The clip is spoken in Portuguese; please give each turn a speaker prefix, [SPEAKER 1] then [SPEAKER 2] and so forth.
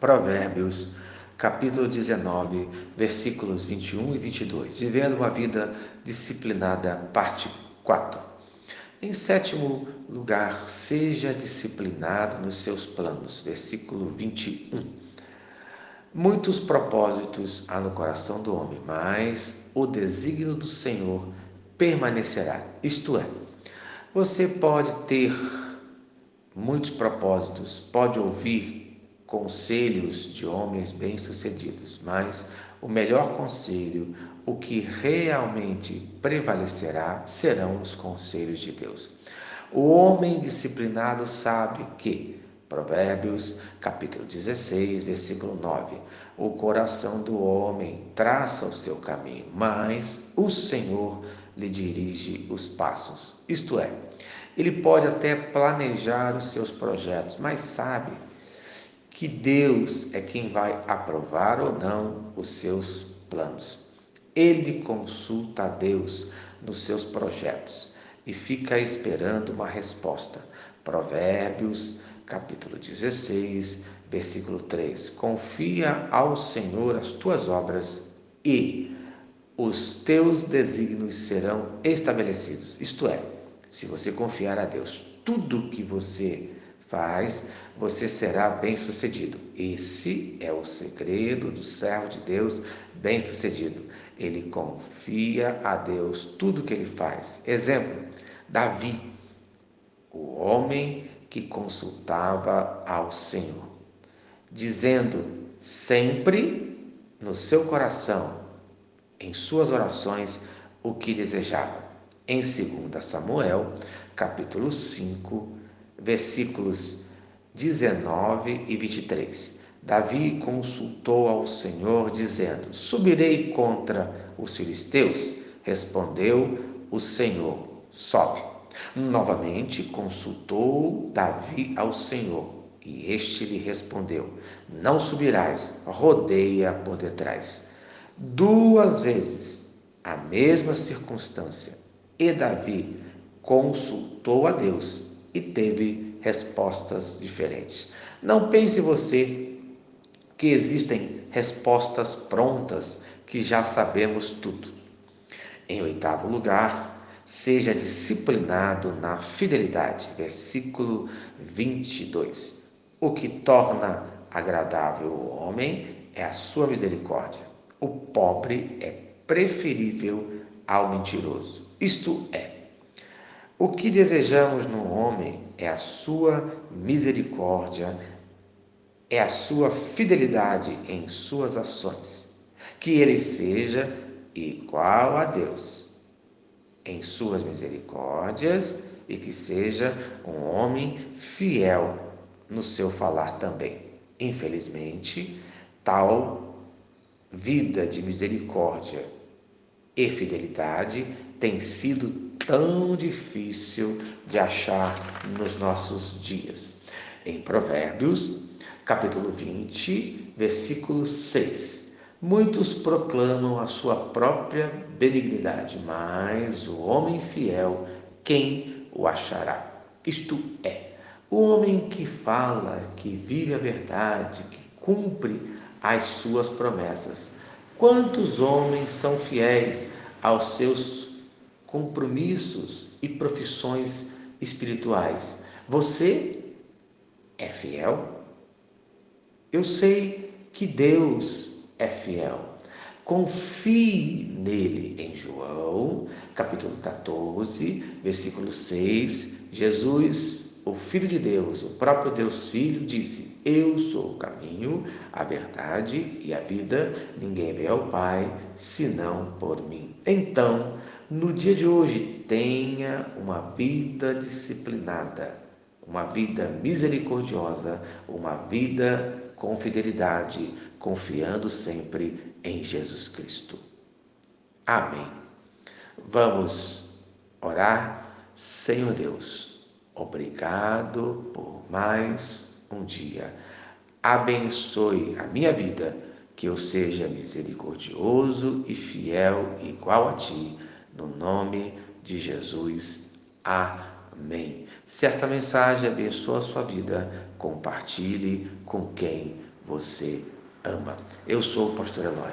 [SPEAKER 1] Provérbios, capítulo 19, versículos 21 e 22. Vivendo uma vida disciplinada, parte 4. Em sétimo lugar, seja disciplinado nos seus planos. Versículo 21. Muitos propósitos há no coração do homem, mas o desígnio do Senhor permanecerá. Isto é, você pode ter muitos propósitos, pode ouvir conselhos de homens bem-sucedidos, mas o melhor conselho, o que realmente prevalecerá, serão os conselhos de Deus. O homem disciplinado sabe que, Provérbios, capítulo 16, versículo 9, o coração do homem traça o seu caminho, mas o Senhor lhe dirige os passos. Isto é, ele pode até planejar os seus projetos, mas sabe que Deus é quem vai aprovar ou não os seus planos. Ele consulta a Deus nos seus projetos e fica esperando uma resposta. Provérbios, capítulo 16, versículo 3. Confia ao Senhor as tuas obras e os teus desígnios serão estabelecidos. Isto é, se você confiar a Deus, tudo que você faz, você será bem-sucedido. Esse é o segredo do servo de Deus bem-sucedido. Ele confia a Deus tudo que ele faz. Exemplo: Davi, o homem que consultava ao Senhor, dizendo sempre no seu coração, em suas orações, o que desejava. Em 2 Samuel, capítulo 5, versículos 19 e 23. Davi consultou ao Senhor, dizendo: Subirei contra os filisteus? Respondeu o Senhor: Sobe. Novamente consultou Davi ao Senhor, e este lhe respondeu: Não subirás, rodeia por detrás. Duas vezes a mesma circunstância, e Davi consultou a Deus e teve respostas diferentes. Não pense você que existem respostas prontas que já sabemos tudo. Em oitavo lugar, seja disciplinado na fidelidade. Versículo 22. O que torna agradável o homem é a sua misericórdia. O pobre é preferível ao mentiroso. Isto é, o que desejamos no homem é a sua misericórdia, é a sua fidelidade em suas ações, que ele seja igual a Deus em suas misericórdias e que seja um homem fiel no seu falar também. Infelizmente, tal vida de misericórdia e fidelidade tem sido tão difícil de achar nos nossos dias. Em Provérbios, capítulo 20, versículo 6. Muitos proclamam a sua própria benignidade, mas o homem fiel, quem o achará? Isto é, o homem que fala, que vive a verdade, que cumpre as suas promessas. Quantos homens são fiéis aos seus compromissos e profissões espirituais. Você é fiel? Eu sei que Deus é fiel. Confie nele. Em João, capítulo 14, versículo 6, Jesus, o Filho de Deus, o próprio Deus Filho, disse: Eu sou o caminho, a verdade e a vida. Ninguém vê ao Pai senão por mim. Então, no dia de hoje, tenha uma vida disciplinada, uma vida misericordiosa, uma vida com fidelidade, confiando sempre em Jesus Cristo. Amém. Vamos orar. Senhor Deus, obrigado por mais um dia. Abençoe a minha vida, que eu seja misericordioso e fiel igual a Ti no nome de Jesus. Amém. Se esta mensagem abençoa a sua vida, compartilhe com quem você ama. Eu sou o pastor Eloy.